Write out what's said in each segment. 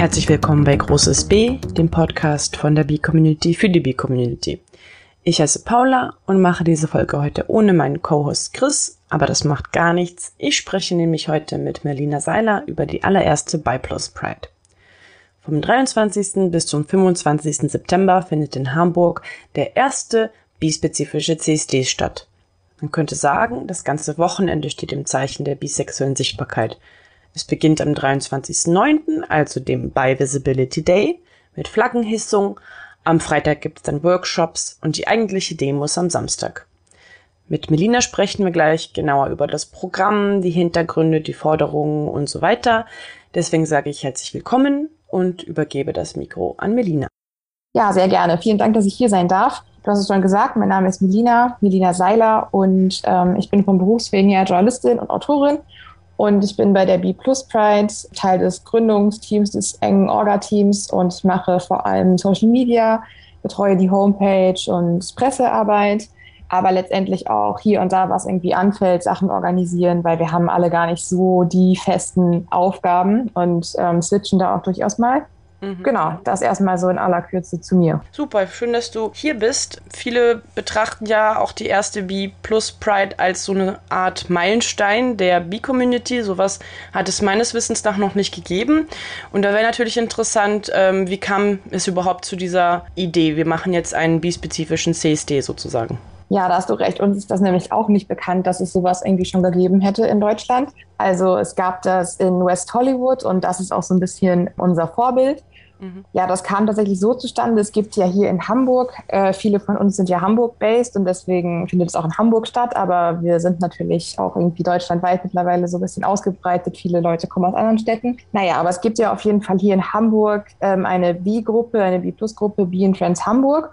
Herzlich willkommen bei Großes B, dem Podcast von der B-Community für die B-Community. Ich heiße Paula und mache diese Folge heute ohne meinen Co-Host Chris, aber das macht gar nichts. Ich spreche nämlich heute mit Merlina Seiler über die allererste BiPlus Pride. Vom 23. bis zum 25. September findet in Hamburg der erste bispezifische CSD statt. Man könnte sagen, das ganze Wochenende steht im Zeichen der bisexuellen Sichtbarkeit. Es beginnt am 23.09., also dem Bi Visibility Day, mit Flaggenhissung. Am Freitag gibt es dann Workshops und die eigentliche Demos am Samstag. Mit Melina sprechen wir gleich genauer über das Programm, die Hintergründe, die Forderungen und so weiter. Deswegen sage ich herzlich willkommen und übergebe das Mikro an Melina. Ja, sehr gerne. Vielen Dank, dass ich hier sein darf. Du hast es schon gesagt, mein Name ist Melina, Melina Seiler und ähm, ich bin vom Berufswegen her Journalistin und Autorin und ich bin bei der B Plus Pride Teil des Gründungsteams, des engen Orga-Teams und mache vor allem Social Media, betreue die Homepage und Pressearbeit, aber letztendlich auch hier und da, was irgendwie anfällt, Sachen organisieren, weil wir haben alle gar nicht so die festen Aufgaben und ähm, switchen da auch durchaus mal. Mhm. Genau, das erstmal so in aller Kürze zu mir. Super, schön, dass du hier bist. Viele betrachten ja auch die erste B Plus Pride als so eine Art Meilenstein der B-Community. Sowas hat es meines Wissens nach noch nicht gegeben. Und da wäre natürlich interessant, ähm, wie kam es überhaupt zu dieser Idee? Wir machen jetzt einen B-spezifischen CSD sozusagen. Ja, da hast du recht. Uns ist das nämlich auch nicht bekannt, dass es sowas irgendwie schon gegeben hätte in Deutschland. Also es gab das in West Hollywood und das ist auch so ein bisschen unser Vorbild. Mhm. Ja, das kam tatsächlich so zustande. Es gibt ja hier in Hamburg, äh, viele von uns sind ja Hamburg-based und deswegen findet es auch in Hamburg statt, aber wir sind natürlich auch irgendwie deutschlandweit mittlerweile so ein bisschen ausgebreitet. Viele Leute kommen aus anderen Städten. Naja, aber es gibt ja auf jeden Fall hier in Hamburg ähm, eine B-Gruppe, eine B-Plus-Gruppe, B Friends Hamburg.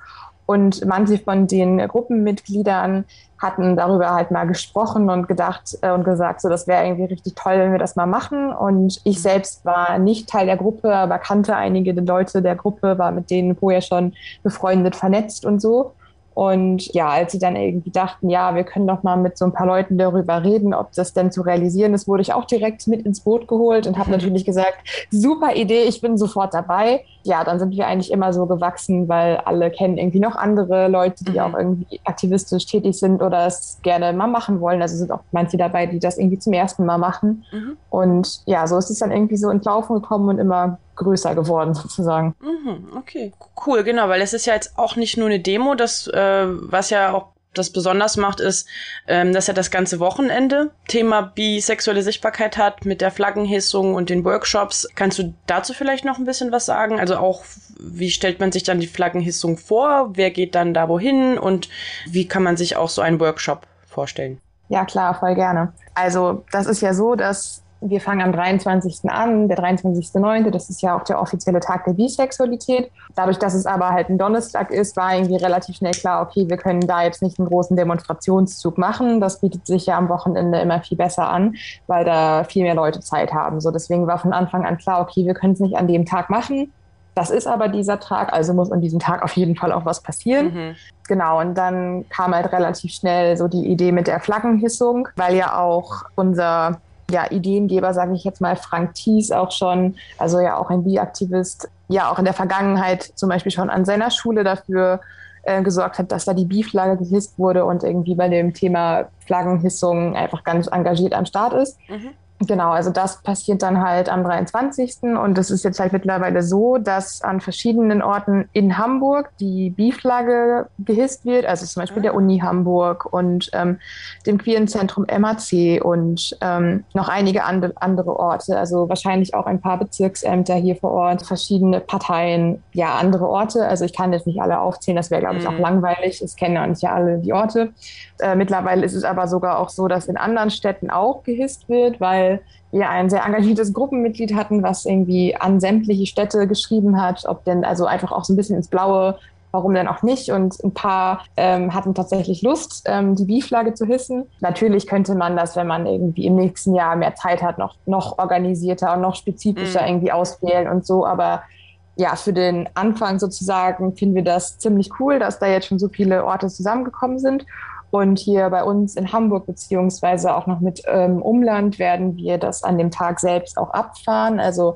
Und manche von den Gruppenmitgliedern hatten darüber halt mal gesprochen und gedacht äh, und gesagt, so das wäre irgendwie richtig toll, wenn wir das mal machen. Und ich selbst war nicht Teil der Gruppe, aber kannte einige der Leute der Gruppe, war mit denen vorher schon befreundet, vernetzt und so. Und ja, als sie dann irgendwie dachten, ja, wir können doch mal mit so ein paar Leuten darüber reden, ob das denn zu realisieren ist, wurde ich auch direkt mit ins Boot geholt und habe natürlich gesagt, super Idee, ich bin sofort dabei. Ja, dann sind wir eigentlich immer so gewachsen, weil alle kennen irgendwie noch andere Leute, die mhm. auch irgendwie aktivistisch tätig sind oder es gerne mal machen wollen. Also sind auch manche dabei, die das irgendwie zum ersten Mal machen. Mhm. Und ja, so ist es dann irgendwie so ins Laufen gekommen und immer größer geworden sozusagen. Mhm, okay, cool, genau, weil es ist ja jetzt auch nicht nur eine Demo, das, äh, was ja auch das besonders macht, ist, ähm, dass er das ganze Wochenende Thema bisexuelle Sichtbarkeit hat mit der Flaggenhissung und den Workshops. Kannst du dazu vielleicht noch ein bisschen was sagen? Also auch, wie stellt man sich dann die Flaggenhissung vor? Wer geht dann da wohin? Und wie kann man sich auch so einen Workshop vorstellen? Ja, klar, voll gerne. Also das ist ja so, dass wir fangen am 23. an, der 23.9., das ist ja auch der offizielle Tag der Bisexualität. Dadurch, dass es aber halt ein Donnerstag ist, war irgendwie relativ schnell klar, okay, wir können da jetzt nicht einen großen Demonstrationszug machen. Das bietet sich ja am Wochenende immer viel besser an, weil da viel mehr Leute Zeit haben. So deswegen war von Anfang an klar, okay, wir können es nicht an dem Tag machen. Das ist aber dieser Tag, also muss an diesem Tag auf jeden Fall auch was passieren. Mhm. Genau, und dann kam halt relativ schnell so die Idee mit der Flaggenhissung, weil ja auch unser ja, Ideengeber, sage ich jetzt mal, Frank Thies auch schon, also ja auch ein Bi-Aktivist, ja auch in der Vergangenheit zum Beispiel schon an seiner Schule dafür äh, gesorgt hat, dass da die Bi-Flagge gehisst wurde und irgendwie bei dem Thema Flaggenhissung einfach ganz engagiert am Start ist. Mhm. Genau, also das passiert dann halt am 23. Und es ist jetzt halt mittlerweile so, dass an verschiedenen Orten in Hamburg die B-Flagge gehisst wird, also zum Beispiel der ah. Uni Hamburg und ähm, dem Queeren Zentrum MAC und ähm, noch einige and andere Orte, also wahrscheinlich auch ein paar Bezirksämter hier vor Ort, verschiedene Parteien, ja, andere Orte. Also ich kann jetzt nicht alle aufzählen, das wäre, glaube ich, auch mhm. langweilig. Es kennen ja nicht alle die Orte. Äh, mittlerweile ist es aber sogar auch so, dass in anderen Städten auch gehisst wird, weil weil wir ein sehr engagiertes Gruppenmitglied hatten, was irgendwie an sämtliche Städte geschrieben hat, ob denn also einfach auch so ein bisschen ins Blaue, warum denn auch nicht? Und ein paar ähm, hatten tatsächlich Lust, ähm, die B-Flagge zu hissen. Natürlich könnte man das, wenn man irgendwie im nächsten Jahr mehr Zeit hat, noch, noch organisierter und noch spezifischer mhm. irgendwie auswählen und so, aber ja, für den Anfang sozusagen finden wir das ziemlich cool, dass da jetzt schon so viele Orte zusammengekommen sind. Und hier bei uns in Hamburg beziehungsweise auch noch mit ähm, Umland werden wir das an dem Tag selbst auch abfahren. Also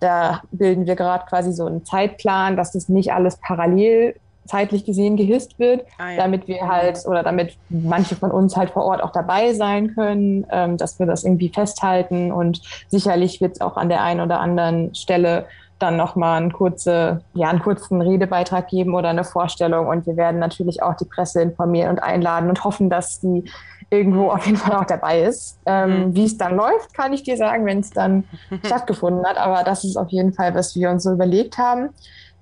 Da bilden wir gerade quasi so einen Zeitplan, dass das nicht alles parallel zeitlich gesehen gehisst wird, ah, ja. damit wir halt oder damit manche von uns halt vor Ort auch dabei sein können, ähm, dass wir das irgendwie festhalten und sicherlich wird es auch an der einen oder anderen Stelle dann nochmal einen, kurze, ja, einen kurzen Redebeitrag geben oder eine Vorstellung und wir werden natürlich auch die Presse informieren und einladen und hoffen, dass die irgendwo auf jeden Fall auch dabei ist. Ähm, mhm. Wie es dann läuft, kann ich dir sagen, wenn es dann stattgefunden hat. Aber das ist auf jeden Fall, was wir uns so überlegt haben.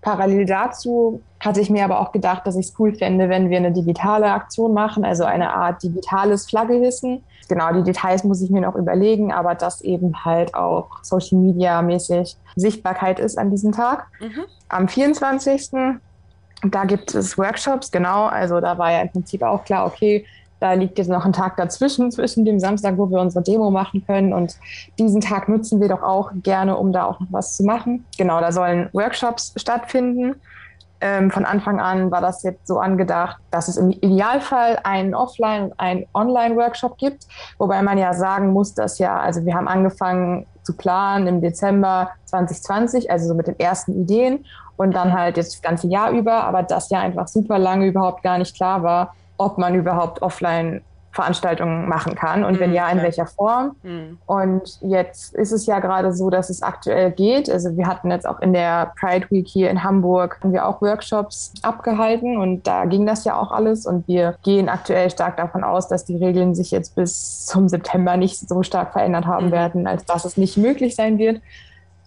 Parallel dazu hatte ich mir aber auch gedacht, dass ich es cool fände, wenn wir eine digitale Aktion machen, also eine Art digitales Flaggehissen. Genau, die Details muss ich mir noch überlegen, aber dass eben halt auch Social Media mäßig Sichtbarkeit ist an diesem Tag. Mhm. Am 24. Da gibt es Workshops, genau. Also da war ja im Prinzip auch klar, okay, da liegt jetzt noch ein Tag dazwischen, zwischen dem Samstag, wo wir unsere Demo machen können. Und diesen Tag nutzen wir doch auch gerne, um da auch noch was zu machen. Genau, da sollen Workshops stattfinden. Ähm, von Anfang an war das jetzt so angedacht, dass es im Idealfall einen Offline- und einen Online-Workshop gibt. Wobei man ja sagen muss, dass ja, also wir haben angefangen zu planen im Dezember 2020, also so mit den ersten Ideen und dann halt jetzt das ganze Jahr über, aber das ja einfach super lange überhaupt gar nicht klar war, ob man überhaupt offline Veranstaltungen machen kann und wenn mhm, ja, in welcher Form. Mhm. Und jetzt ist es ja gerade so, dass es aktuell geht. Also wir hatten jetzt auch in der Pride Week hier in Hamburg haben wir auch Workshops abgehalten und da ging das ja auch alles und wir gehen aktuell stark davon aus, dass die Regeln sich jetzt bis zum September nicht so stark verändert haben mhm. werden, als dass es nicht möglich sein wird.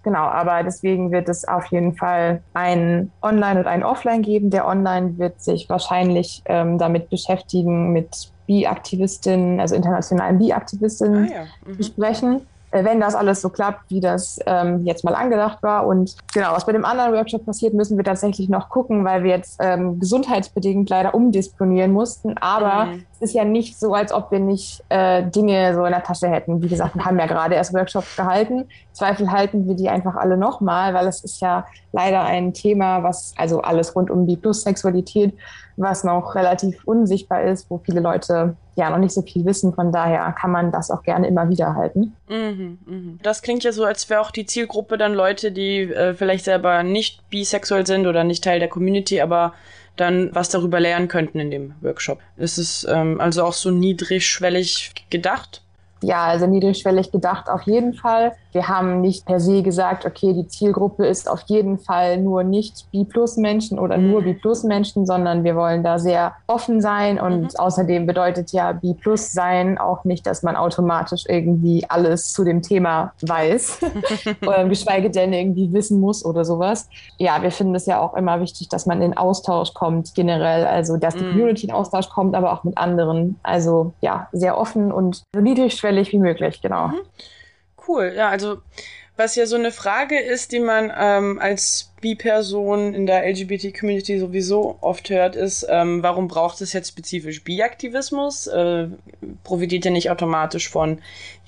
Genau, aber deswegen wird es auf jeden Fall einen Online- und einen Offline geben. Der Online wird sich wahrscheinlich ähm, damit beschäftigen, mit Bi-Aktivistinnen, also internationalen Bi-Aktivistinnen ah, ja. mhm. besprechen. Äh, wenn das alles so klappt, wie das ähm, jetzt mal angedacht war. Und genau, was bei dem anderen Workshop passiert, müssen wir tatsächlich noch gucken, weil wir jetzt ähm, gesundheitsbedingt leider umdisponieren mussten. Aber mhm. Es ist ja nicht so, als ob wir nicht äh, Dinge so in der Tasche hätten. Wie gesagt, wir haben ja gerade erst Workshops gehalten. Zweifel halten wir die einfach alle nochmal, weil es ist ja leider ein Thema, was, also alles rund um die Plus-Sexualität, was noch relativ unsichtbar ist, wo viele Leute ja noch nicht so viel wissen. Von daher kann man das auch gerne immer wieder halten. Mhm, mh. Das klingt ja so, als wäre auch die Zielgruppe dann Leute, die äh, vielleicht selber nicht bisexuell sind oder nicht Teil der Community, aber dann was darüber lernen könnten in dem Workshop. Ist es ähm, also auch so niedrigschwellig gedacht? Ja, also niedrigschwellig gedacht auf jeden Fall. Wir haben nicht per se gesagt, okay, die Zielgruppe ist auf jeden Fall nur nicht B-Plus-Menschen oder mhm. nur B-Plus-Menschen, sondern wir wollen da sehr offen sein und mhm. außerdem bedeutet ja B-Plus sein auch nicht, dass man automatisch irgendwie alles zu dem Thema weiß oder geschweige denn irgendwie wissen muss oder sowas. Ja, wir finden es ja auch immer wichtig, dass man in Austausch kommt generell, also dass die mhm. Community in Austausch kommt, aber auch mit anderen. Also ja, sehr offen und so niedrigschwellig wie möglich, genau. Cool. Ja, also was ja so eine Frage ist, die man ähm, als Bi-Person in der LGBT-Community sowieso oft hört, ist, ähm, warum braucht es jetzt spezifisch Bi-Aktivismus? Äh, profitiert ja nicht automatisch von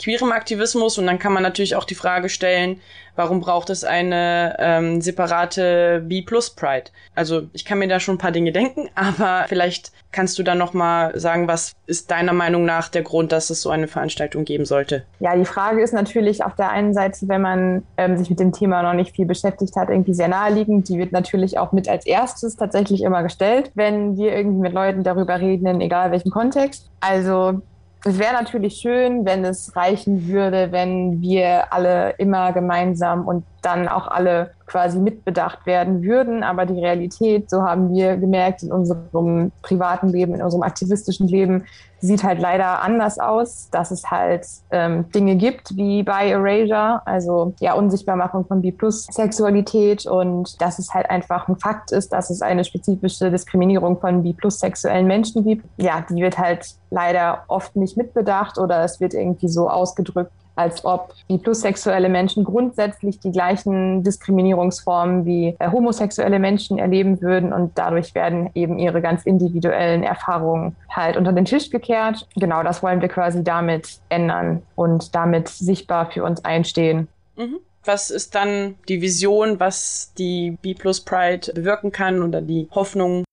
queerem Aktivismus und dann kann man natürlich auch die Frage stellen, warum braucht es eine ähm, separate B-Plus-Pride? Also ich kann mir da schon ein paar Dinge denken, aber vielleicht kannst du da noch mal sagen, was ist deiner Meinung nach der Grund, dass es so eine Veranstaltung geben sollte? Ja, die Frage ist natürlich auf der einen Seite, wenn man ähm, sich mit dem Thema noch nicht viel beschäftigt hat, irgendwie sehr naheliegend. Die wird natürlich auch mit als erstes tatsächlich immer gestellt, wenn wir irgendwie mit Leuten darüber reden, in egal welchem Kontext. Also es wäre natürlich schön, wenn es reichen würde, wenn wir alle immer gemeinsam und dann auch alle quasi mitbedacht werden würden. Aber die Realität, so haben wir gemerkt, in unserem privaten Leben, in unserem aktivistischen Leben, sieht halt leider anders aus, dass es halt ähm, Dinge gibt wie bei Erasure, also ja Unsichtbarmachung von B-Plus-Sexualität und dass es halt einfach ein Fakt ist, dass es eine spezifische Diskriminierung von B-Plus-sexuellen Menschen gibt. Ja, die wird halt leider oft nicht mitbedacht oder es wird irgendwie so ausgedrückt, als ob die plussexuelle Menschen grundsätzlich die gleichen Diskriminierungsformen wie äh, homosexuelle Menschen erleben würden und dadurch werden eben ihre ganz individuellen Erfahrungen halt unter den Tisch gekehrt. Genau, das wollen wir quasi damit ändern und damit sichtbar für uns einstehen. Mhm. Was ist dann die Vision, was die B Pride bewirken kann oder die Hoffnung,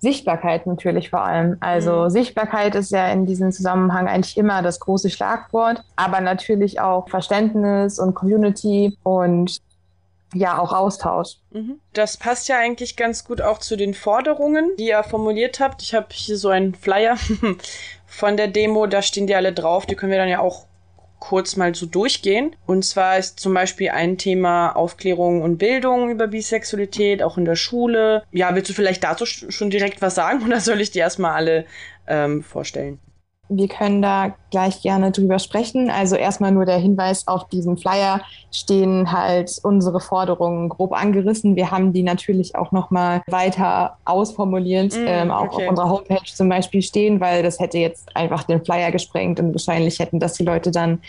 Sichtbarkeit natürlich vor allem. Also mhm. Sichtbarkeit ist ja in diesem Zusammenhang eigentlich immer das große Schlagwort, aber natürlich auch Verständnis und Community und ja auch Austausch. Mhm. Das passt ja eigentlich ganz gut auch zu den Forderungen, die ihr formuliert habt. Ich habe hier so einen Flyer von der Demo, da stehen die alle drauf. Die können wir dann ja auch kurz mal so durchgehen. Und zwar ist zum Beispiel ein Thema Aufklärung und Bildung über Bisexualität, auch in der Schule. Ja, willst du vielleicht dazu schon direkt was sagen oder soll ich die erstmal alle ähm, vorstellen? Wir können da gleich gerne drüber sprechen. Also erstmal nur der Hinweis auf diesen Flyer stehen halt unsere Forderungen grob angerissen. Wir haben die natürlich auch nochmal weiter ausformuliert, mm, ähm, auch okay. auf unserer Homepage zum Beispiel stehen, weil das hätte jetzt einfach den Flyer gesprengt und wahrscheinlich hätten das die Leute dann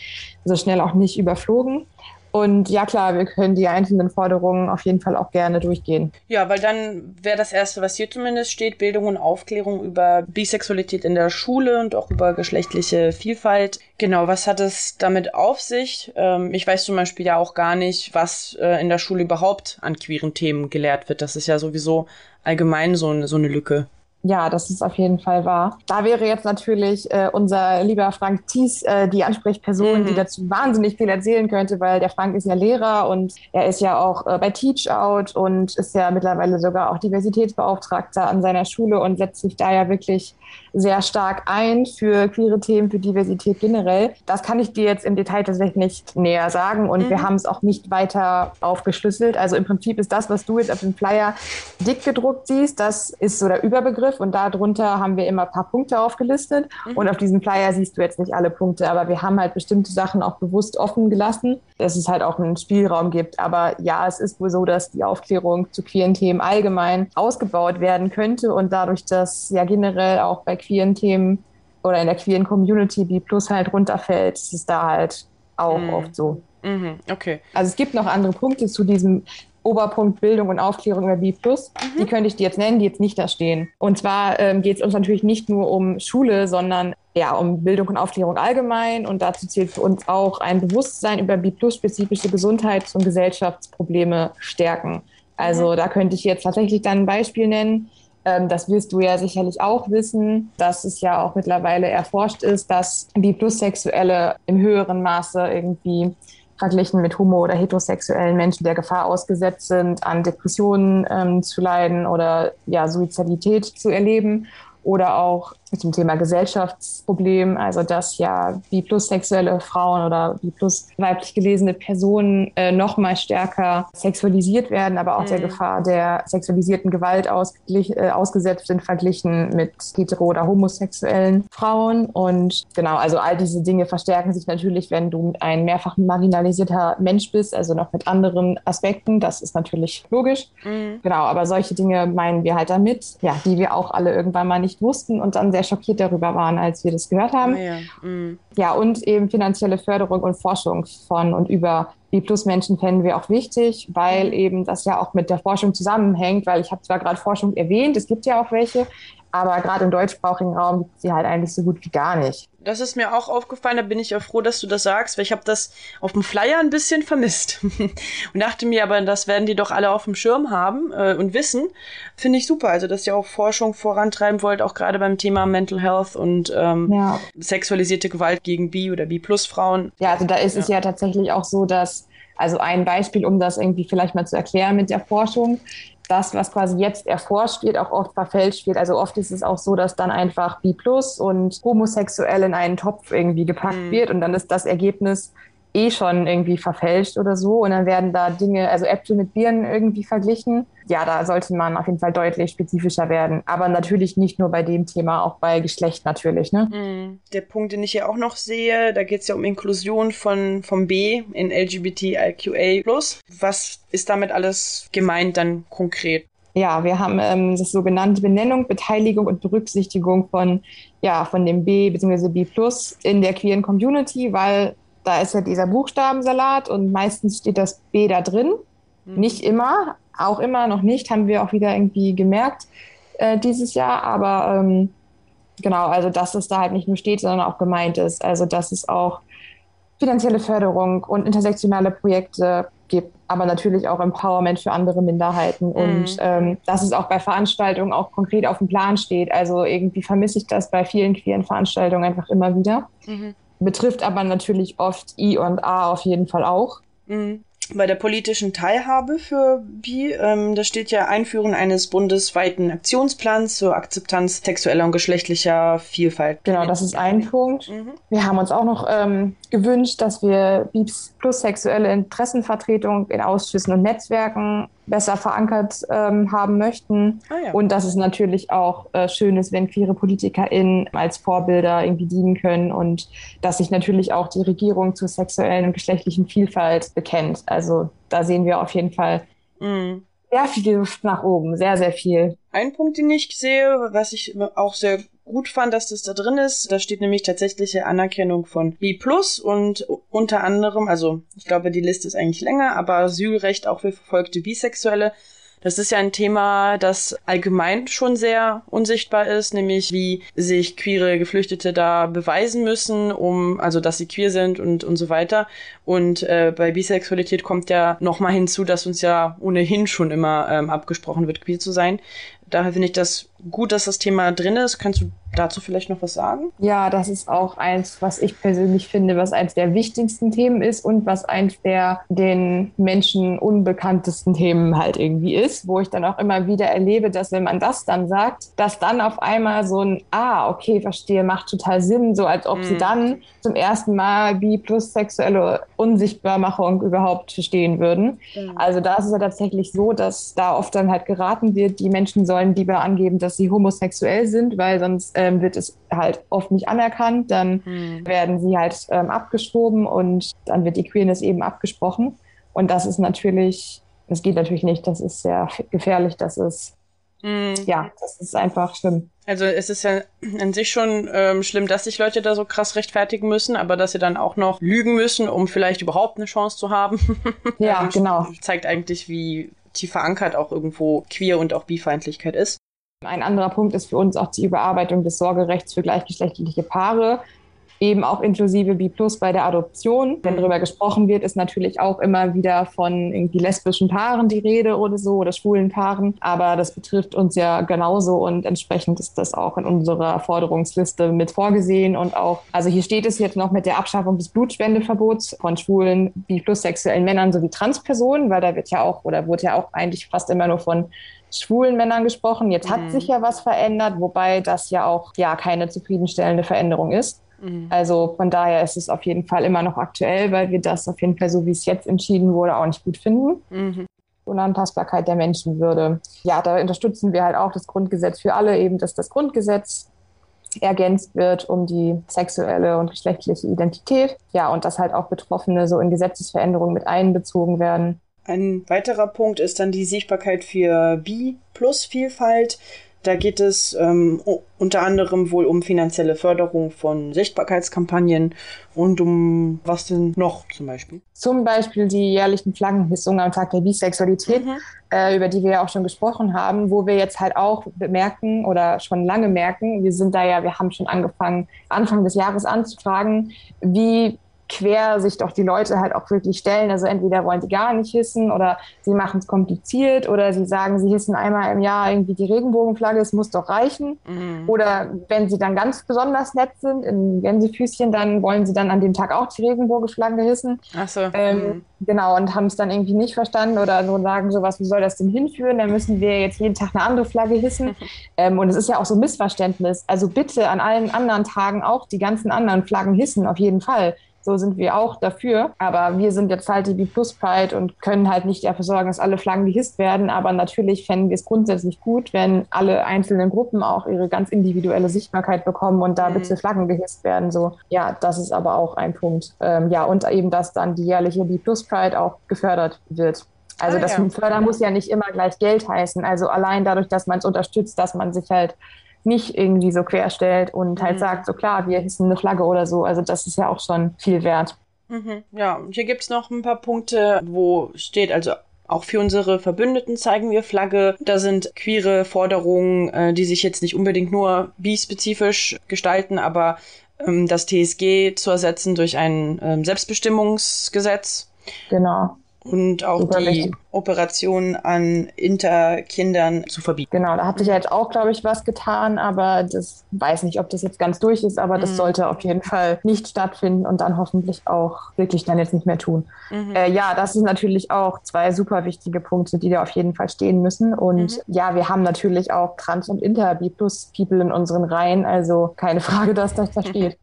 so schnell auch nicht überflogen. Und ja klar, wir können die einzelnen Forderungen auf jeden Fall auch gerne durchgehen. Ja, weil dann wäre das Erste, was hier zumindest steht, Bildung und Aufklärung über Bisexualität in der Schule und auch über geschlechtliche Vielfalt. Genau, was hat es damit auf sich? Ähm, ich weiß zum Beispiel ja auch gar nicht, was äh, in der Schule überhaupt an queeren Themen gelehrt wird. Das ist ja sowieso allgemein so, so eine Lücke. Ja, das ist auf jeden Fall wahr. Da wäre jetzt natürlich äh, unser lieber Frank Thies äh, die Ansprechperson, mhm. die dazu wahnsinnig viel erzählen könnte, weil der Frank ist ja Lehrer und er ist ja auch äh, bei Teach Out und ist ja mittlerweile sogar auch Diversitätsbeauftragter an seiner Schule und setzt sich da ja wirklich sehr stark ein für queere Themen, für Diversität generell. Das kann ich dir jetzt im Detail tatsächlich nicht näher sagen und mhm. wir haben es auch nicht weiter aufgeschlüsselt. Also im Prinzip ist das, was du jetzt auf dem Flyer dick gedruckt siehst, das ist so der Überbegriff und darunter haben wir immer ein paar Punkte aufgelistet mhm. und auf diesem Flyer siehst du jetzt nicht alle Punkte, aber wir haben halt bestimmte Sachen auch bewusst offen gelassen, dass es halt auch einen Spielraum gibt. Aber ja, es ist wohl so, dass die Aufklärung zu queeren Themen allgemein ausgebaut werden könnte und dadurch, dass ja generell auch bei queeren Themen oder in der queeren Community B Plus halt runterfällt, ist es da halt auch mhm. oft so. Mhm. Okay. Also es gibt noch andere Punkte zu diesem Oberpunkt Bildung und Aufklärung über B+. Mhm. Die könnte ich dir jetzt nennen, die jetzt nicht da stehen. Und zwar ähm, geht es uns natürlich nicht nur um Schule, sondern ja, um Bildung und Aufklärung allgemein. Und dazu zählt für uns auch ein Bewusstsein über B+-spezifische Gesundheits- und Gesellschaftsprobleme stärken. Also mhm. da könnte ich jetzt tatsächlich dann ein Beispiel nennen. Ähm, das wirst du ja sicherlich auch wissen, dass es ja auch mittlerweile erforscht ist, dass B-Plus-Sexuelle im höheren Maße irgendwie verglichen mit homo- oder heterosexuellen Menschen der Gefahr ausgesetzt sind, an Depressionen ähm, zu leiden oder ja, Suizidalität zu erleben oder auch zum Thema Gesellschaftsproblem, also dass ja bi-plus-sexuelle Frauen oder bi-plus weiblich gelesene Personen äh, noch mal stärker sexualisiert werden, aber auch mhm. der Gefahr der sexualisierten Gewalt äh, ausgesetzt sind, verglichen mit hetero- oder homosexuellen Frauen. Und genau, also all diese Dinge verstärken sich natürlich, wenn du ein mehrfach marginalisierter Mensch bist, also noch mit anderen Aspekten. Das ist natürlich logisch. Mhm. Genau, aber solche Dinge meinen wir halt damit, ja, die wir auch alle irgendwann mal nicht wussten und dann sehr sehr schockiert darüber waren, als wir das gehört haben. Oh ja. Mhm. ja, und eben finanzielle Förderung und Forschung von und über B-Plus-Menschen fänden wir auch wichtig, weil mhm. eben das ja auch mit der Forschung zusammenhängt, weil ich habe zwar gerade Forschung erwähnt, es gibt ja auch welche, aber gerade im deutschsprachigen Raum gibt es sie halt eigentlich so gut wie gar nicht. Das ist mir auch aufgefallen, da bin ich auch froh, dass du das sagst, weil ich habe das auf dem Flyer ein bisschen vermisst. und dachte mir, aber das werden die doch alle auf dem Schirm haben äh, und wissen. Finde ich super. Also, dass ihr auch Forschung vorantreiben wollt, auch gerade beim Thema Mental Health und ähm, ja. sexualisierte Gewalt gegen Bi- oder Bi-Plus-Frauen. Ja, also da ist ja. es ja tatsächlich auch so, dass also ein Beispiel, um das irgendwie vielleicht mal zu erklären mit der Forschung das, was quasi jetzt erforscht wird, auch oft verfälscht wird. Also oft ist es auch so, dass dann einfach B plus und homosexuell in einen Topf irgendwie gepackt mhm. wird und dann ist das Ergebnis eh schon irgendwie verfälscht oder so. Und dann werden da Dinge, also Äpfel mit Birnen irgendwie verglichen. Ja, da sollte man auf jeden Fall deutlich spezifischer werden. Aber natürlich nicht nur bei dem Thema, auch bei Geschlecht natürlich. Ne? Mhm. Der Punkt, den ich hier auch noch sehe, da geht es ja um Inklusion von, vom B in LGBTIQA. Was ist damit alles gemeint dann konkret? Ja, wir haben ähm, das sogenannte Benennung, Beteiligung und Berücksichtigung von, ja, von dem B bzw. B Plus in der queeren Community, weil da ist ja dieser Buchstabensalat und meistens steht das B da drin. Mhm. Nicht immer, auch immer noch nicht, haben wir auch wieder irgendwie gemerkt äh, dieses Jahr. Aber ähm, genau, also dass es da halt nicht nur steht, sondern auch gemeint ist. Also dass es auch finanzielle Förderung und intersektionale Projekte gibt, aber natürlich auch Empowerment für andere Minderheiten mhm. und ähm, dass es auch bei Veranstaltungen auch konkret auf dem Plan steht. Also irgendwie vermisse ich das bei vielen queeren Veranstaltungen einfach immer wieder. Mhm betrifft aber natürlich oft I und A auf jeden Fall auch. Mhm. Bei der politischen Teilhabe für Bi, ähm, da steht ja Einführen eines bundesweiten Aktionsplans zur Akzeptanz sexueller und geschlechtlicher Vielfalt. Genau, das ist ein Punkt. Mhm. Wir haben uns auch noch ähm, gewünscht, dass wir BIPs plus sexuelle Interessenvertretung in Ausschüssen und Netzwerken besser verankert ähm, haben möchten. Ah, ja. Und dass es natürlich auch äh, schön ist, wenn queere PolitikerInnen als Vorbilder irgendwie dienen können und dass sich natürlich auch die Regierung zur sexuellen und geschlechtlichen Vielfalt bekennt. Also da sehen wir auf jeden Fall mhm. sehr viel Luft nach oben, sehr, sehr viel. Ein Punkt, den ich sehe, was ich auch sehr gut fand, dass das da drin ist. Da steht nämlich tatsächliche Anerkennung von B Plus und unter anderem, also ich glaube, die Liste ist eigentlich länger, aber Asylrecht auch für verfolgte Bisexuelle. Das ist ja ein Thema, das allgemein schon sehr unsichtbar ist, nämlich wie sich queere Geflüchtete da beweisen müssen, um, also dass sie queer sind und, und so weiter. Und äh, bei Bisexualität kommt ja nochmal hinzu, dass uns ja ohnehin schon immer ähm, abgesprochen wird, queer zu sein. Daher finde ich das gut, dass das Thema drin ist. Kannst du dazu vielleicht noch was sagen? Ja, das ist auch eins, was ich persönlich finde, was eins der wichtigsten Themen ist und was eins der den Menschen unbekanntesten Themen halt irgendwie ist, wo ich dann auch immer wieder erlebe, dass wenn man das dann sagt, dass dann auf einmal so ein, ah, okay, verstehe, macht total Sinn, so als ob mhm. sie dann zum ersten Mal bi plus sexuelle Unsichtbarmachung überhaupt verstehen würden. Mhm. Also da ist es ja tatsächlich so, dass da oft dann halt geraten wird, die Menschen sollen lieber angeben, dass sie homosexuell sind, weil sonst ähm, wird es halt oft nicht anerkannt. Dann mhm. werden sie halt ähm, abgeschoben und dann wird die Queerness eben abgesprochen. Und das ist natürlich, das geht natürlich nicht, das ist sehr gefährlich, das ist, mhm. ja, das ist einfach schlimm. Also es ist ja an sich schon ähm, schlimm, dass sich Leute da so krass rechtfertigen müssen, aber dass sie dann auch noch lügen müssen, um vielleicht überhaupt eine Chance zu haben. ja, ähm, genau. Zeigt eigentlich, wie tief verankert auch irgendwo Queer und auch Bifeindlichkeit ist. Ein anderer Punkt ist für uns auch die Überarbeitung des Sorgerechts für gleichgeschlechtliche Paare, eben auch inklusive B Plus bei der Adoption. Wenn darüber gesprochen wird, ist natürlich auch immer wieder von irgendwie lesbischen Paaren die Rede oder so oder schwulen Paaren. Aber das betrifft uns ja genauso und entsprechend ist das auch in unserer Forderungsliste mit vorgesehen und auch, also hier steht es jetzt noch mit der Abschaffung des Blutspendeverbots von schwulen, B Plus sexuellen Männern sowie Transpersonen, weil da wird ja auch oder wurde ja auch eigentlich fast immer nur von schwulen Männern gesprochen. Jetzt hat mhm. sich ja was verändert, wobei das ja auch ja keine zufriedenstellende Veränderung ist. Mhm. Also von daher ist es auf jeden Fall immer noch aktuell, weil wir das auf jeden Fall so, wie es jetzt entschieden wurde, auch nicht gut finden. Mhm. Unantastbarkeit der Menschenwürde. Ja, da unterstützen wir halt auch das Grundgesetz für alle, eben dass das Grundgesetz ergänzt wird um die sexuelle und geschlechtliche Identität. Ja, und dass halt auch Betroffene so in Gesetzesveränderungen mit einbezogen werden. Ein weiterer Punkt ist dann die Sichtbarkeit für Bi-Plus-Vielfalt. Da geht es ähm, unter anderem wohl um finanzielle Förderung von Sichtbarkeitskampagnen und um was denn noch zum Beispiel? Zum Beispiel die jährlichen Flaggenhissungen am Tag der Bisexualität, mhm. äh, über die wir ja auch schon gesprochen haben, wo wir jetzt halt auch bemerken oder schon lange merken, wir sind da ja, wir haben schon angefangen, Anfang des Jahres anzufragen, wie quer sich doch die Leute halt auch wirklich stellen. Also entweder wollen die gar nicht hissen oder sie machen es kompliziert oder sie sagen, sie hissen einmal im Jahr irgendwie die Regenbogenflagge, es muss doch reichen. Mhm. Oder wenn sie dann ganz besonders nett sind, in Gänsefüßchen, dann wollen sie dann an dem Tag auch die Regenbogenflagge hissen. Ach so. Ähm, mhm. Genau, und haben es dann irgendwie nicht verstanden oder nur sagen sowas, wie soll das denn hinführen? Dann müssen wir jetzt jeden Tag eine andere Flagge hissen. ähm, und es ist ja auch so ein Missverständnis. Also bitte an allen anderen Tagen auch die ganzen anderen Flaggen hissen, auf jeden Fall. So sind wir auch dafür. Aber wir sind jetzt halt die B Plus Pride und können halt nicht dafür sorgen, dass alle Flaggen gehisst werden. Aber natürlich fänden wir es grundsätzlich gut, wenn alle einzelnen Gruppen auch ihre ganz individuelle Sichtbarkeit bekommen und da mhm. bitte Flaggen gehisst werden. So, ja, das ist aber auch ein Punkt. Ähm, ja, und eben, dass dann die jährliche B Plus Pride auch gefördert wird. Also ah, das ja. Fördern muss ja nicht immer gleich Geld heißen. Also allein dadurch, dass man es unterstützt, dass man sich halt nicht irgendwie so querstellt und halt mhm. sagt, so klar, wir hissen eine Flagge oder so. Also das ist ja auch schon viel wert. Mhm. Ja, und hier gibt's noch ein paar Punkte, wo steht, also auch für unsere Verbündeten zeigen wir Flagge. Da sind queere Forderungen, äh, die sich jetzt nicht unbedingt nur bispezifisch gestalten, aber ähm, das TSG zu ersetzen durch ein ähm, Selbstbestimmungsgesetz. Genau. Und auch Super die wichtig. Operation an Interkindern zu verbieten. Genau, da hat sich ja jetzt auch, glaube ich, was getan, aber das weiß nicht, ob das jetzt ganz durch ist, aber das mhm. sollte auf jeden Fall nicht stattfinden und dann hoffentlich auch wirklich dann jetzt nicht mehr tun. Mhm. Äh, ja, das sind natürlich auch zwei super wichtige Punkte, die da auf jeden Fall stehen müssen. Und mhm. ja, wir haben natürlich auch Trans- und Inter-People in unseren Reihen, also keine Frage, dass das da steht.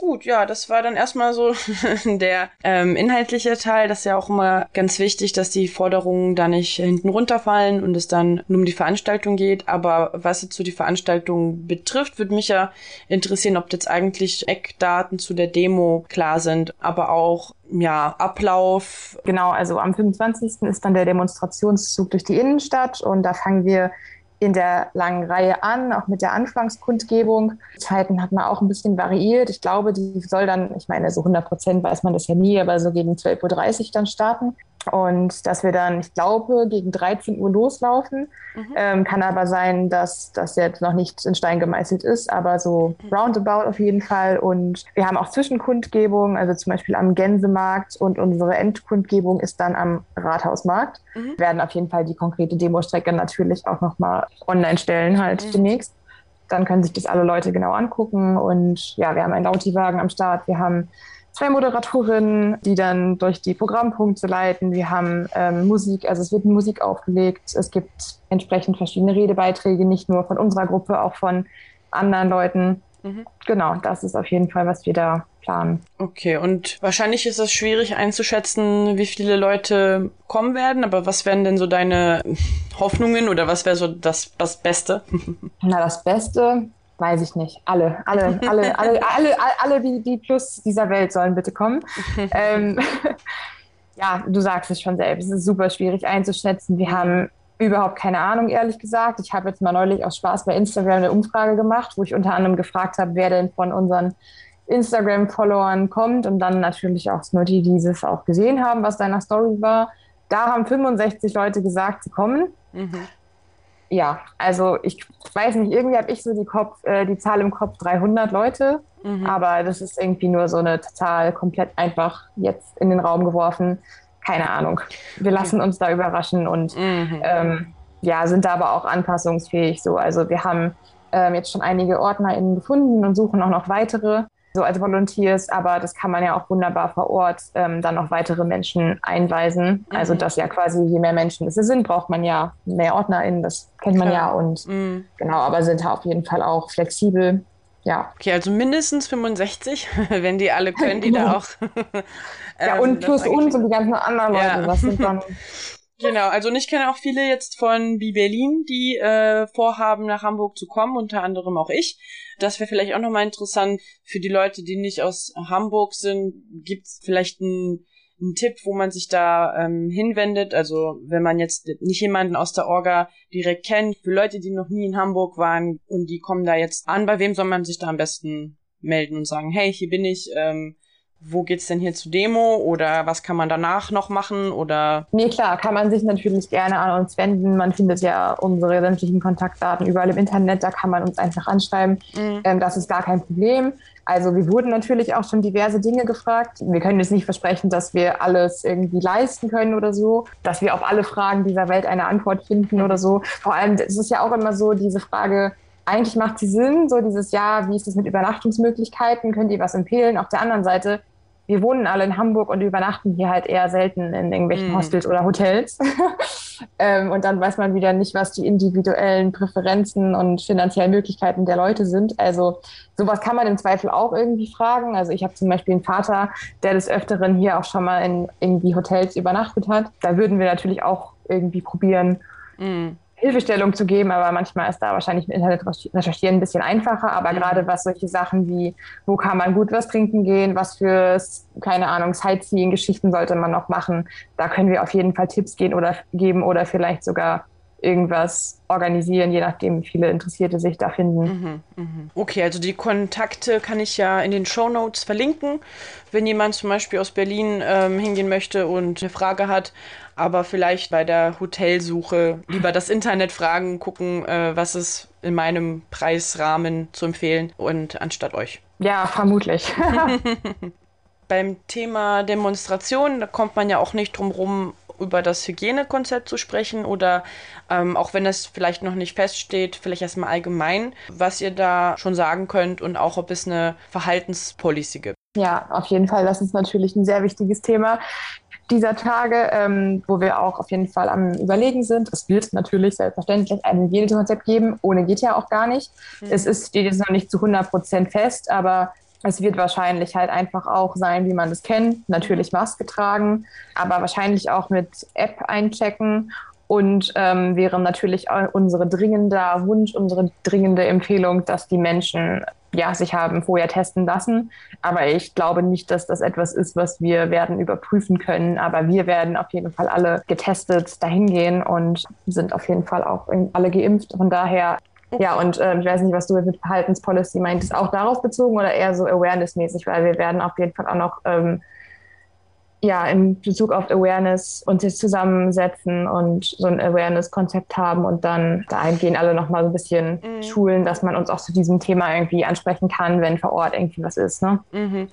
Gut, ja, das war dann erstmal so der ähm, inhaltliche Teil. Das ist ja auch immer ganz wichtig, dass die Forderungen da nicht hinten runterfallen und es dann nur um die Veranstaltung geht. Aber was jetzt so die Veranstaltung betrifft, würde mich ja interessieren, ob jetzt eigentlich Eckdaten zu der Demo klar sind, aber auch ja, Ablauf. Genau, also am 25. ist dann der Demonstrationszug durch die Innenstadt und da fangen wir in der langen Reihe an, auch mit der Anfangskundgebung. Zeiten hat man auch ein bisschen variiert. Ich glaube, die soll dann, ich meine, so 100 Prozent weiß man das ja nie, aber so gegen 12.30 Uhr dann starten. Und dass wir dann, ich glaube, gegen 13 Uhr loslaufen. Mhm. Ähm, kann aber sein, dass das jetzt noch nicht in Stein gemeißelt ist, aber so mhm. roundabout auf jeden Fall. Und wir haben auch Zwischenkundgebungen, also zum Beispiel am Gänsemarkt und unsere Endkundgebung ist dann am Rathausmarkt. Mhm. Wir werden auf jeden Fall die konkrete Demostrecke natürlich auch nochmal online stellen halt mhm. demnächst. Dann können sich das alle Leute genau angucken. Und ja, wir haben einen Lautiwagen am Start. Wir haben zwei Moderatorinnen, die dann durch die Programmpunkte leiten. Wir haben ähm, Musik, also es wird Musik aufgelegt. Es gibt entsprechend verschiedene Redebeiträge, nicht nur von unserer Gruppe, auch von anderen Leuten. Mhm. Genau, das ist auf jeden Fall, was wir da planen. Okay, und wahrscheinlich ist es schwierig einzuschätzen, wie viele Leute kommen werden, aber was wären denn so deine Hoffnungen oder was wäre so das, das Beste? Na, das Beste weiß ich nicht. Alle, alle, alle, alle, alle, alle, die, die plus dieser Welt sollen bitte kommen. ähm, ja, du sagst es schon selbst. Es ist super schwierig einzuschätzen. Wir haben überhaupt keine Ahnung, ehrlich gesagt. Ich habe jetzt mal neulich aus Spaß bei Instagram eine Umfrage gemacht, wo ich unter anderem gefragt habe, wer denn von unseren Instagram-Followern kommt und dann natürlich auch nur die, die dieses auch gesehen haben, was deiner Story war. Da haben 65 Leute gesagt, sie kommen. Mhm ja, also ich weiß nicht, irgendwie habe ich so die, Kopf, äh, die Zahl im Kopf 300 Leute, mhm. aber das ist irgendwie nur so eine Zahl komplett einfach jetzt in den Raum geworfen. Keine Ahnung. Wir lassen uns da überraschen und mhm. ähm, ja, sind da aber auch anpassungsfähig. So, also wir haben ähm, jetzt schon einige OrdnerInnen gefunden und suchen auch noch weitere so als Volunteers, aber das kann man ja auch wunderbar vor Ort ähm, dann noch weitere Menschen einweisen. Mhm. Also dass ja quasi je mehr Menschen es sind, braucht man ja mehr OrdnerInnen, das kennt man Klar. ja und mhm. genau, aber sind auf jeden Fall auch flexibel. Ja. Okay, also mindestens 65, wenn die alle können, die da auch. ja, und ähm, plus uns und die ganzen anderen Leute, ja. das sind dann Genau, also und ich kenne auch viele jetzt von Bi Berlin, die äh, vorhaben, nach Hamburg zu kommen, unter anderem auch ich. Das wäre vielleicht auch nochmal interessant für die Leute, die nicht aus Hamburg sind. Gibt es vielleicht einen, einen Tipp, wo man sich da ähm, hinwendet? Also wenn man jetzt nicht jemanden aus der Orga direkt kennt, für Leute, die noch nie in Hamburg waren und die kommen da jetzt an, bei wem soll man sich da am besten melden und sagen, hey, hier bin ich, ähm, wo geht's denn hier zur Demo oder was kann man danach noch machen oder? Nee, klar, kann man sich natürlich gerne an uns wenden. Man findet ja unsere sämtlichen Kontaktdaten überall im Internet, da kann man uns einfach anschreiben. Mhm. Ähm, das ist gar kein Problem. Also wir wurden natürlich auch schon diverse Dinge gefragt. Wir können jetzt nicht versprechen, dass wir alles irgendwie leisten können oder so, dass wir auf alle Fragen dieser Welt eine Antwort finden oder so. Vor allem, es ist ja auch immer so diese Frage, eigentlich macht sie Sinn, so dieses Jahr, wie ist es mit Übernachtungsmöglichkeiten, könnt ihr was empfehlen? Auf der anderen Seite, wir wohnen alle in Hamburg und übernachten hier halt eher selten in irgendwelchen mm. Hostels oder Hotels. ähm, und dann weiß man wieder nicht, was die individuellen Präferenzen und finanziellen Möglichkeiten der Leute sind. Also sowas kann man im Zweifel auch irgendwie fragen. Also ich habe zum Beispiel einen Vater, der des Öfteren hier auch schon mal in irgendwie Hotels übernachtet hat. Da würden wir natürlich auch irgendwie probieren, mm Hilfestellung zu geben, aber manchmal ist da wahrscheinlich im Internet recherchieren ein bisschen einfacher. Aber mhm. gerade was solche Sachen wie, wo kann man gut was trinken gehen, was für, keine Ahnung, Sightseeing-Geschichten sollte man noch machen, da können wir auf jeden Fall Tipps gehen oder geben oder vielleicht sogar irgendwas organisieren, je nachdem, wie viele Interessierte sich da finden. Mhm, mhm. Okay, also die Kontakte kann ich ja in den Show Notes verlinken, wenn jemand zum Beispiel aus Berlin ähm, hingehen möchte und eine Frage hat, aber vielleicht bei der Hotelsuche lieber das Internet fragen, gucken, äh, was ist in meinem Preisrahmen zu empfehlen und anstatt euch. Ja, vermutlich. beim Thema Demonstration, da kommt man ja auch nicht drum rum, über das Hygienekonzept zu sprechen oder ähm, auch wenn das vielleicht noch nicht feststeht, vielleicht erstmal allgemein, was ihr da schon sagen könnt und auch ob es eine Verhaltenspolicy gibt. Ja, auf jeden Fall. Das ist natürlich ein sehr wichtiges Thema dieser Tage, ähm, wo wir auch auf jeden Fall am Überlegen sind. Es wird natürlich selbstverständlich ein Hygienekonzept geben. Ohne geht ja auch gar nicht. Mhm. Es ist, steht jetzt noch nicht zu 100 Prozent fest, aber es wird wahrscheinlich halt einfach auch sein, wie man es kennt. Natürlich Maske tragen, aber wahrscheinlich auch mit App einchecken. Und ähm, wäre natürlich unsere dringender Wunsch, unsere dringende Empfehlung, dass die Menschen ja, sich haben vorher testen lassen. Aber ich glaube nicht, dass das etwas ist, was wir werden überprüfen können. Aber wir werden auf jeden Fall alle getestet dahin gehen und sind auf jeden Fall auch alle geimpft. Von daher. Ja, und äh, ich weiß nicht, was du mit Verhaltenspolicy meintest, auch darauf bezogen oder eher so awareness-mäßig, weil wir werden auf jeden Fall auch noch ähm, ja, in Bezug auf Awareness uns jetzt zusammensetzen und so ein Awareness-Konzept haben und dann da gehen alle nochmal so ein bisschen mhm. schulen, dass man uns auch zu diesem Thema irgendwie ansprechen kann, wenn vor Ort irgendwie was ist. Ne? Mhm.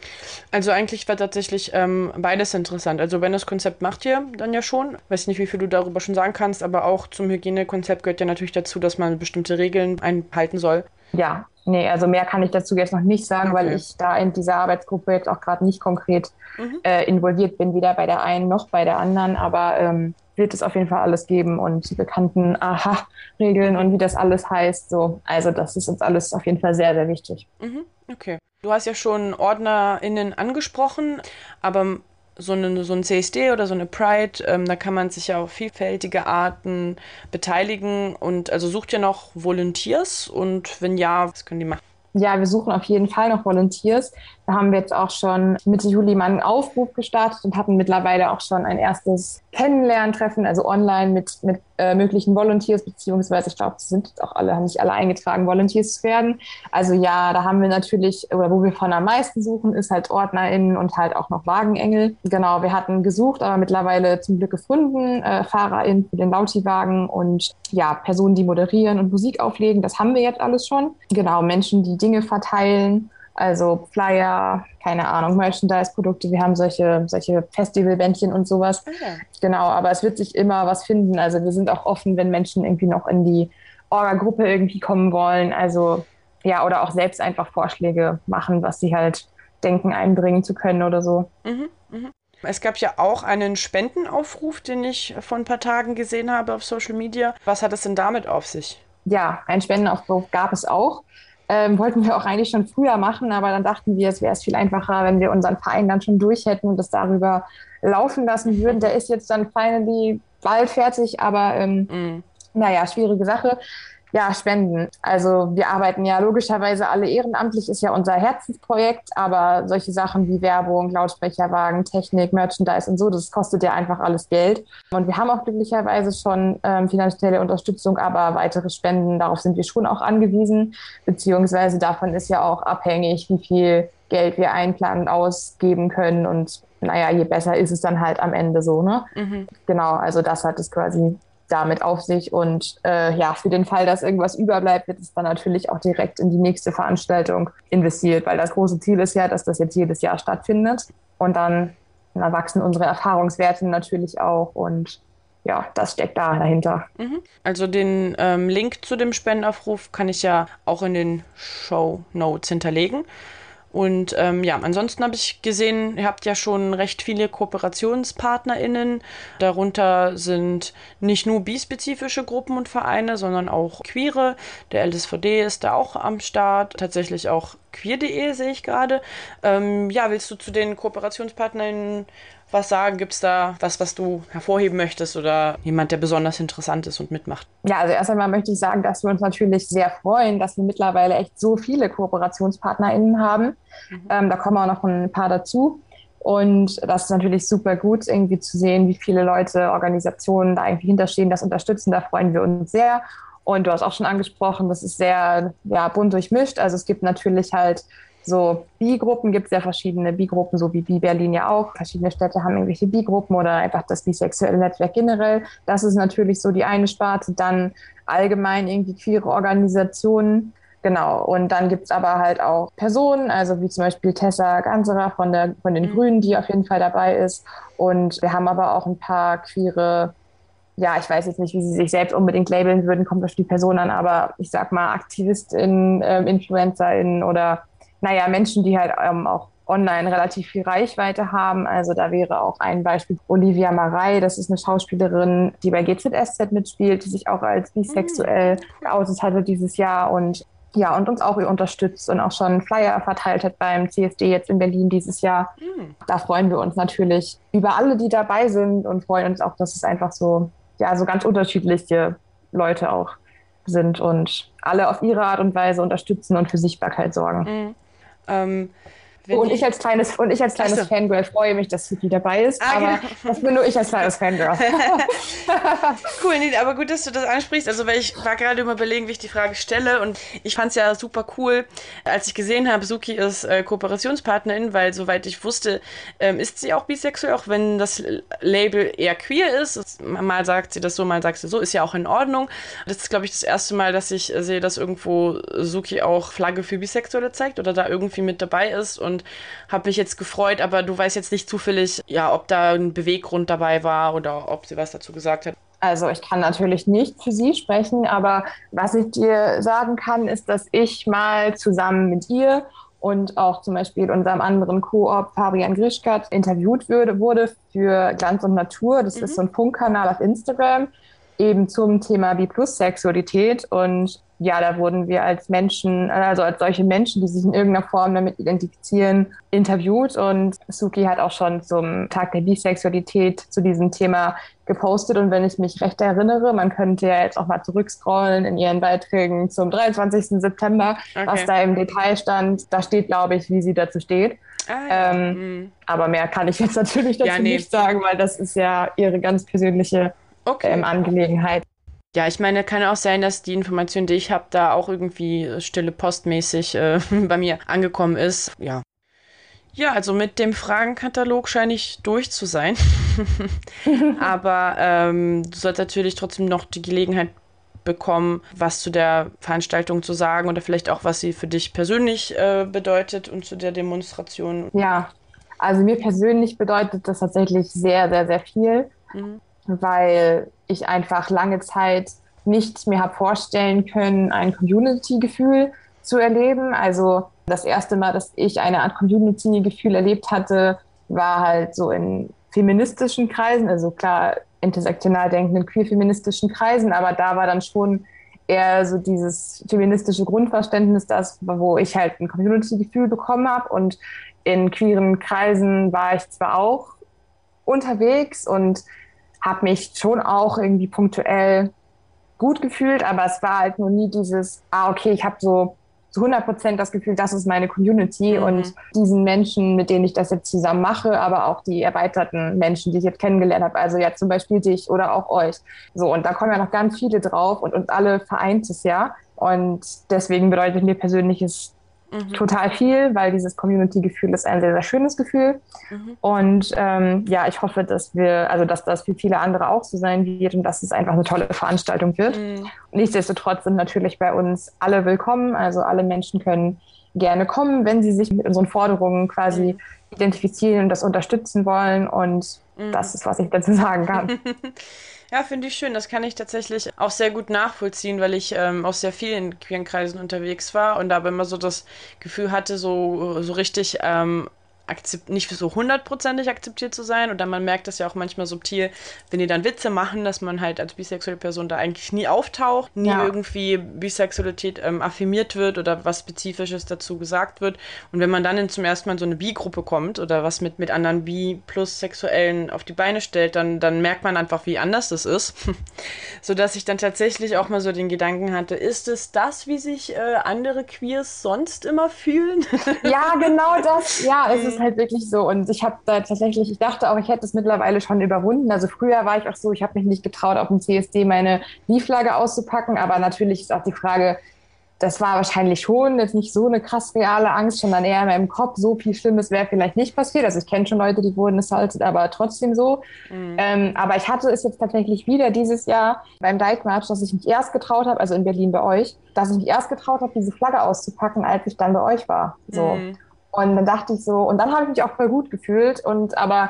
Also eigentlich war tatsächlich ähm, beides interessant. Also Awareness-Konzept macht ihr dann ja schon. Weiß nicht, wie viel du darüber schon sagen kannst, aber auch zum Hygienekonzept gehört ja natürlich dazu, dass man bestimmte Regeln einhalten soll. Ja, nee, also mehr kann ich dazu jetzt noch nicht sagen, okay. weil ich da in dieser Arbeitsgruppe jetzt auch gerade nicht konkret mhm. äh, involviert bin, weder bei der einen noch bei der anderen. Aber ähm, wird es auf jeden Fall alles geben und die bekannten Aha-Regeln und wie das alles heißt. So, also das ist uns alles auf jeden Fall sehr, sehr wichtig. Mhm. Okay. Du hast ja schon OrdnerInnen angesprochen, aber so, eine, so ein CSD oder so eine Pride, ähm, da kann man sich ja auf vielfältige Arten beteiligen und also sucht ihr noch Volunteers und wenn ja, was können die machen? Ja, wir suchen auf jeden Fall noch Volunteers. Da haben wir jetzt auch schon Mitte Juli mal einen Aufruf gestartet und hatten mittlerweile auch schon ein erstes Kennenlerntreffen, also online mit, mit äh, möglichen Volunteers, beziehungsweise ich glaube, sie sind auch alle, haben sich alle eingetragen, Volunteers zu werden. Also ja, da haben wir natürlich, oder wo wir von am meisten suchen, ist halt OrdnerInnen und halt auch noch Wagenengel. Genau, wir hatten gesucht, aber mittlerweile zum Glück gefunden, äh, FahrerInnen für den Lauti-Wagen und ja, Personen, die moderieren und Musik auflegen, das haben wir jetzt alles schon. Genau, Menschen, die Dinge verteilen also Flyer, keine Ahnung, Merchandise-Produkte. Wir haben solche, solche Festivalbändchen und sowas. Okay. Ah, genau, aber es wird sich immer was finden. Also wir sind auch offen, wenn Menschen irgendwie noch in die Orga-Gruppe irgendwie kommen wollen. Also ja, oder auch selbst einfach Vorschläge machen, was sie halt denken, einbringen zu können oder so. Mhm, mh. Es gab ja auch einen Spendenaufruf, den ich vor ein paar Tagen gesehen habe auf Social Media. Was hat es denn damit auf sich? Ja, einen Spendenaufruf gab es auch. Ähm, wollten wir auch eigentlich schon früher machen, aber dann dachten wir, es wäre es viel einfacher, wenn wir unseren Verein dann schon durch hätten und das darüber laufen lassen würden. Der ist jetzt dann finally bald fertig, aber ähm, mm. naja, schwierige Sache ja, Spenden. Also wir arbeiten ja logischerweise alle ehrenamtlich, ist ja unser Herzensprojekt, aber solche Sachen wie Werbung, Lautsprecherwagen, Technik, Merchandise und so, das kostet ja einfach alles Geld. Und wir haben auch glücklicherweise schon ähm, finanzielle Unterstützung, aber weitere Spenden, darauf sind wir schon auch angewiesen, beziehungsweise davon ist ja auch abhängig, wie viel Geld wir einplanen ausgeben können und naja, je besser ist es dann halt am Ende so, ne? Mhm. Genau, also das hat es quasi damit auf sich. Und äh, ja, für den Fall, dass irgendwas überbleibt, wird es dann natürlich auch direkt in die nächste Veranstaltung investiert, weil das große Ziel ist ja, dass das jetzt jedes Jahr stattfindet. Und dann, wachsen unsere Erfahrungswerte natürlich auch und ja, das steckt da dahinter. Mhm. Also den ähm, Link zu dem Spendenaufruf kann ich ja auch in den Show Notes hinterlegen. Und ähm, ja, ansonsten habe ich gesehen, ihr habt ja schon recht viele KooperationspartnerInnen. Darunter sind nicht nur bispezifische Gruppen und Vereine, sondern auch queere. Der LSVD ist da auch am Start. Tatsächlich auch queer.de sehe ich gerade. Ähm, ja, willst du zu den KooperationspartnerInnen was sagen? Gibt es da was, was du hervorheben möchtest oder jemand, der besonders interessant ist und mitmacht? Ja, also erst einmal möchte ich sagen, dass wir uns natürlich sehr freuen, dass wir mittlerweile echt so viele KooperationspartnerInnen haben. Mhm. Ähm, da kommen auch noch ein paar dazu. Und das ist natürlich super gut, irgendwie zu sehen, wie viele Leute, Organisationen da irgendwie hinterstehen, das unterstützen. Da freuen wir uns sehr. Und du hast auch schon angesprochen, das ist sehr ja, bunt durchmischt. Also es gibt natürlich halt so Bi-Gruppen gibt es ja verschiedene Bi-Gruppen, so wie Bi-Berlin ja auch. Verschiedene Städte haben irgendwelche Bi-Gruppen oder einfach das bisexuelle Netzwerk generell. Das ist natürlich so die eine Sparte. Dann allgemein irgendwie queere Organisationen. Genau, und dann gibt es aber halt auch Personen, also wie zum Beispiel Tessa Ganserer von, der, von den mhm. Grünen, die auf jeden Fall dabei ist. Und wir haben aber auch ein paar queere, ja, ich weiß jetzt nicht, wie sie sich selbst unbedingt labeln würden, kommt auf die Person an, aber ich sag mal AktivistInnen, ähm, InfluencerInnen oder naja, Menschen, die halt ähm, auch online relativ viel Reichweite haben. Also da wäre auch ein Beispiel Olivia Marei, das ist eine Schauspielerin, die bei GZSZ mitspielt, die sich auch als bisexuell mhm. geoutet hatte dieses Jahr und ja, und uns auch unterstützt und auch schon Flyer verteilt hat beim CSD jetzt in Berlin dieses Jahr. Mhm. Da freuen wir uns natürlich über alle, die dabei sind und freuen uns auch, dass es einfach so, ja, so ganz unterschiedliche Leute auch sind und alle auf ihre Art und Weise unterstützen und für Sichtbarkeit sorgen. Mhm. Ähm, und ich als kleines, und ich als kleines so. Fangirl freue mich, dass Suki dabei ist. Ah, aber genau. das bin nur ich als kleines Fangirl. cool, nee, aber gut, dass du das ansprichst. Also, weil ich war gerade immer überlegen, wie ich die Frage stelle. Und ich fand es ja super cool, als ich gesehen habe, Suki ist äh, Kooperationspartnerin, weil soweit ich wusste, ähm, ist sie auch bisexuell, auch wenn das Label eher queer ist. Mal sagt sie das so, mal sagt sie so, ist ja auch in Ordnung. Das ist, glaube ich, das erste Mal, dass ich sehe, dass irgendwo Suki auch Flagge für Bisexuelle zeigt oder da irgendwie mit dabei ist. Und und habe mich jetzt gefreut, aber du weißt jetzt nicht zufällig, ja, ob da ein Beweggrund dabei war oder ob sie was dazu gesagt hat. Also ich kann natürlich nicht für sie sprechen, aber was ich dir sagen kann, ist, dass ich mal zusammen mit ihr und auch zum Beispiel unserem anderen Koop Fabian Grischkat interviewt würde, wurde für Glanz und Natur. Das mhm. ist so ein Funkkanal auf Instagram eben zum Thema B-Plus-Sexualität. Und ja, da wurden wir als Menschen, also als solche Menschen, die sich in irgendeiner Form damit identifizieren, interviewt. Und Suki hat auch schon zum Tag der Bisexualität zu diesem Thema gepostet. Und wenn ich mich recht erinnere, man könnte ja jetzt auch mal zurückscrollen in ihren Beiträgen zum 23. September, okay. was da im Detail stand. Da steht, glaube ich, wie sie dazu steht. Ah, ja. ähm, mhm. Aber mehr kann ich jetzt natürlich dazu ja, nee. nicht sagen, weil das ist ja ihre ganz persönliche okay. ähm, Angelegenheit. Ja, ich meine, kann auch sein, dass die Information, die ich habe, da auch irgendwie stille postmäßig äh, bei mir angekommen ist. Ja. Ja, also mit dem Fragenkatalog scheine ich durch zu sein. Aber ähm, du sollst natürlich trotzdem noch die Gelegenheit bekommen, was zu der Veranstaltung zu sagen oder vielleicht auch, was sie für dich persönlich äh, bedeutet und zu der Demonstration. Ja, also mir persönlich bedeutet das tatsächlich sehr, sehr, sehr viel. Mhm weil ich einfach lange Zeit nicht mehr habe vorstellen können, ein Community-Gefühl zu erleben. Also das erste Mal, dass ich eine Art Community-Gefühl erlebt hatte, war halt so in feministischen Kreisen, also klar intersektional denkenden queer-feministischen Kreisen, aber da war dann schon eher so dieses feministische Grundverständnis, das, wo ich halt ein Community-Gefühl bekommen habe. Und in queeren Kreisen war ich zwar auch unterwegs und habe mich schon auch irgendwie punktuell gut gefühlt, aber es war halt nur nie dieses, ah, okay, ich habe so zu 100 Prozent das Gefühl, das ist meine Community mhm. und diesen Menschen, mit denen ich das jetzt zusammen mache, aber auch die erweiterten Menschen, die ich jetzt kennengelernt habe, also ja zum Beispiel dich oder auch euch. So, und da kommen ja noch ganz viele drauf und uns alle vereint es ja. Und deswegen bedeutet mir persönliches Mhm. total viel, weil dieses Community-Gefühl ist ein sehr, sehr schönes Gefühl. Mhm. Und ähm, ja, ich hoffe, dass wir, also dass das für viele andere auch so sein wird und dass es einfach eine tolle Veranstaltung wird. Mhm. Nichtsdestotrotz sind natürlich bei uns alle willkommen. Also alle Menschen können gerne kommen, wenn sie sich mit unseren Forderungen quasi mhm. identifizieren und das unterstützen wollen. Und mhm. das ist, was ich dazu sagen kann. Ja, finde ich schön. Das kann ich tatsächlich auch sehr gut nachvollziehen, weil ich ähm, auch sehr viel in queeren Kreisen unterwegs war und da aber immer so das Gefühl hatte, so, so richtig ähm, akzept, nicht so hundertprozentig akzeptiert zu sein. Und dann man merkt das ja auch manchmal subtil, wenn die dann Witze machen, dass man halt als bisexuelle Person da eigentlich nie auftaucht, nie ja. irgendwie Bisexualität ähm, affirmiert wird oder was Spezifisches dazu gesagt wird. Und wenn man dann in zum ersten Mal in so eine Bi-Gruppe kommt oder was mit, mit anderen Bi plus Sexuellen auf die Beine stellt, dann, dann merkt man einfach, wie anders das ist. Sodass ich dann tatsächlich auch mal so den Gedanken hatte, ist es das, wie sich äh, andere Queers sonst immer fühlen? ja, genau das. Ja, es ist ist halt wirklich so. Und ich habe da tatsächlich, ich dachte auch, ich hätte es mittlerweile schon überwunden. Also früher war ich auch so, ich habe mich nicht getraut, auf dem CSD meine Lieflage auszupacken. Aber natürlich ist auch die Frage, das war wahrscheinlich schon jetzt nicht so eine krass reale Angst, sondern eher in meinem Kopf, so viel Schlimmes wäre vielleicht nicht passiert. Also ich kenne schon Leute, die wurden assaulted, aber trotzdem so. Mhm. Ähm, aber ich hatte es jetzt tatsächlich wieder dieses Jahr beim Dyke March, dass ich mich erst getraut habe, also in Berlin bei euch, dass ich mich erst getraut habe, diese Flagge auszupacken, als ich dann bei euch war. So. Mhm. Und dann dachte ich so, und dann habe ich mich auch voll gut gefühlt. Und aber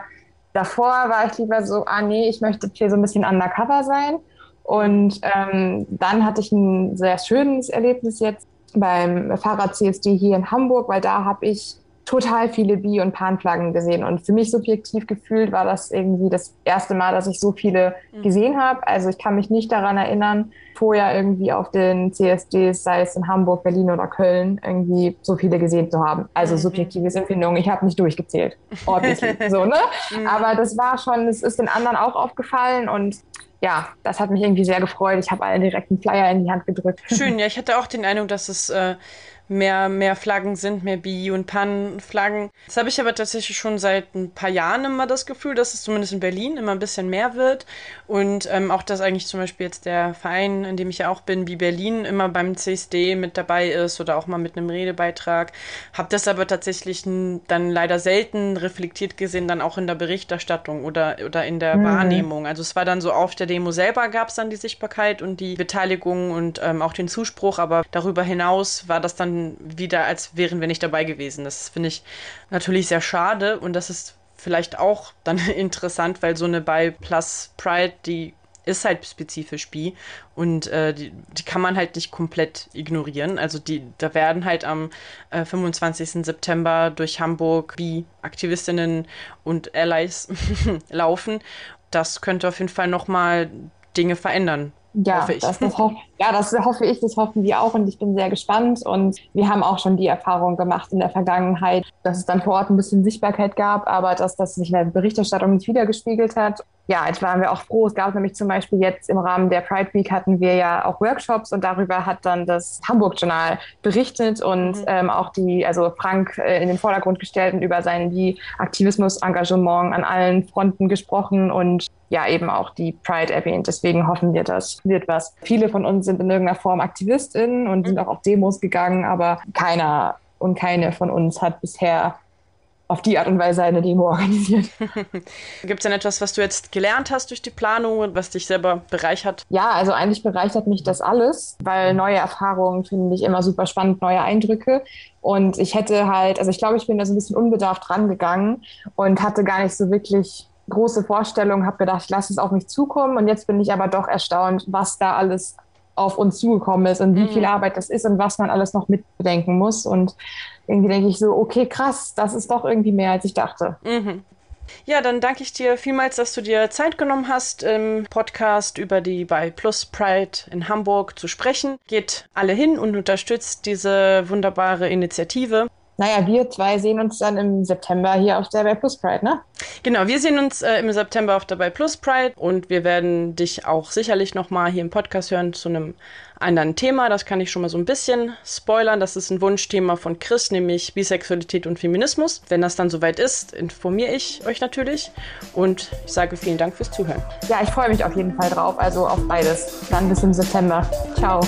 davor war ich lieber so, ah nee, ich möchte hier so ein bisschen undercover sein. Und ähm, dann hatte ich ein sehr schönes Erlebnis jetzt beim Fahrrad-CSD hier in Hamburg, weil da habe ich total viele Bi- und Panflaggen gesehen. Und für mich subjektiv gefühlt war das irgendwie das erste Mal, dass ich so viele mhm. gesehen habe. Also ich kann mich nicht daran erinnern, vorher irgendwie auf den CSDs, sei es in Hamburg, Berlin oder Köln, irgendwie so viele gesehen zu haben. Also mhm. subjektives Empfindung. Ich habe nicht durchgezählt. Obviously. so, ne? Mhm. Aber das war schon, es ist den anderen auch aufgefallen und ja, das hat mich irgendwie sehr gefreut. Ich habe allen direkt einen Flyer in die Hand gedrückt. Schön, ja, ich hatte auch den Eindruck, dass es äh, mehr, mehr Flaggen sind, mehr Bi- und Pan-Flaggen. Das habe ich aber tatsächlich schon seit ein paar Jahren immer das Gefühl, dass es zumindest in Berlin immer ein bisschen mehr wird. Und ähm, auch, dass eigentlich zum Beispiel jetzt der Verein, in dem ich ja auch bin, wie Berlin, immer beim CSD mit dabei ist oder auch mal mit einem Redebeitrag. Habe das aber tatsächlich dann leider selten reflektiert gesehen, dann auch in der Berichterstattung oder, oder in der mhm. Wahrnehmung. Also es war dann so, auf der Demo selber gab es dann die Sichtbarkeit und die Beteiligung und ähm, auch den Zuspruch, aber darüber hinaus war das dann wieder, als wären wir nicht dabei gewesen. Das finde ich natürlich sehr schade und das ist vielleicht auch dann interessant, weil so eine bei Plus Pride, die ist halt spezifisch bi und äh, die, die kann man halt nicht komplett ignorieren. Also die, da werden halt am äh, 25. September durch Hamburg bi-Aktivistinnen und Allies laufen. Das könnte auf jeden Fall nochmal Dinge verändern. Ja, hoffe ich. Das, das hoff, ja, das hoffe ich, das hoffen wir auch und ich bin sehr gespannt. Und wir haben auch schon die Erfahrung gemacht in der Vergangenheit, dass es dann vor Ort ein bisschen Sichtbarkeit gab, aber dass das sich in der Berichterstattung nicht wiedergespiegelt hat ja, jetzt waren wir auch froh. Es gab nämlich zum Beispiel jetzt im Rahmen der Pride Week hatten wir ja auch Workshops und darüber hat dann das Hamburg Journal berichtet und mhm. ähm, auch die, also Frank äh, in den Vordergrund gestellt und über sein die Aktivismus-Engagement an allen Fronten gesprochen und ja eben auch die Pride erwähnt. Deswegen hoffen wir, das wird was. Viele von uns sind in irgendeiner Form AktivistInnen und sind mhm. auch auf Demos gegangen, aber keiner und keine von uns hat bisher auf die Art und Weise eine Demo organisiert. Gibt es denn etwas, was du jetzt gelernt hast durch die Planung und was dich selber bereichert? Ja, also eigentlich bereichert mich das alles, weil neue Erfahrungen finde ich immer super spannend, neue Eindrücke. Und ich hätte halt, also ich glaube, ich bin da so ein bisschen unbedarft rangegangen und hatte gar nicht so wirklich große Vorstellungen, habe gedacht, ich lasse es auf mich zukommen. Und jetzt bin ich aber doch erstaunt, was da alles auf uns zugekommen ist und wie mhm. viel Arbeit das ist und was man alles noch mitbedenken muss. Und irgendwie denke ich so, okay, krass, das ist doch irgendwie mehr, als ich dachte. Mhm. Ja, dann danke ich dir vielmals, dass du dir Zeit genommen hast, im Podcast über die bei Plus Pride in Hamburg zu sprechen. Geht alle hin und unterstützt diese wunderbare Initiative. Naja, wir zwei sehen uns dann im September hier auf der bei Plus Pride, ne? Genau, wir sehen uns äh, im September auf der bei Plus Pride und wir werden dich auch sicherlich nochmal hier im Podcast hören zu einem anderen Thema. Das kann ich schon mal so ein bisschen spoilern. Das ist ein Wunschthema von Chris, nämlich Bisexualität und Feminismus. Wenn das dann soweit ist, informiere ich euch natürlich und ich sage vielen Dank fürs Zuhören. Ja, ich freue mich auf jeden Fall drauf, also auf beides. Dann bis im September. Ciao.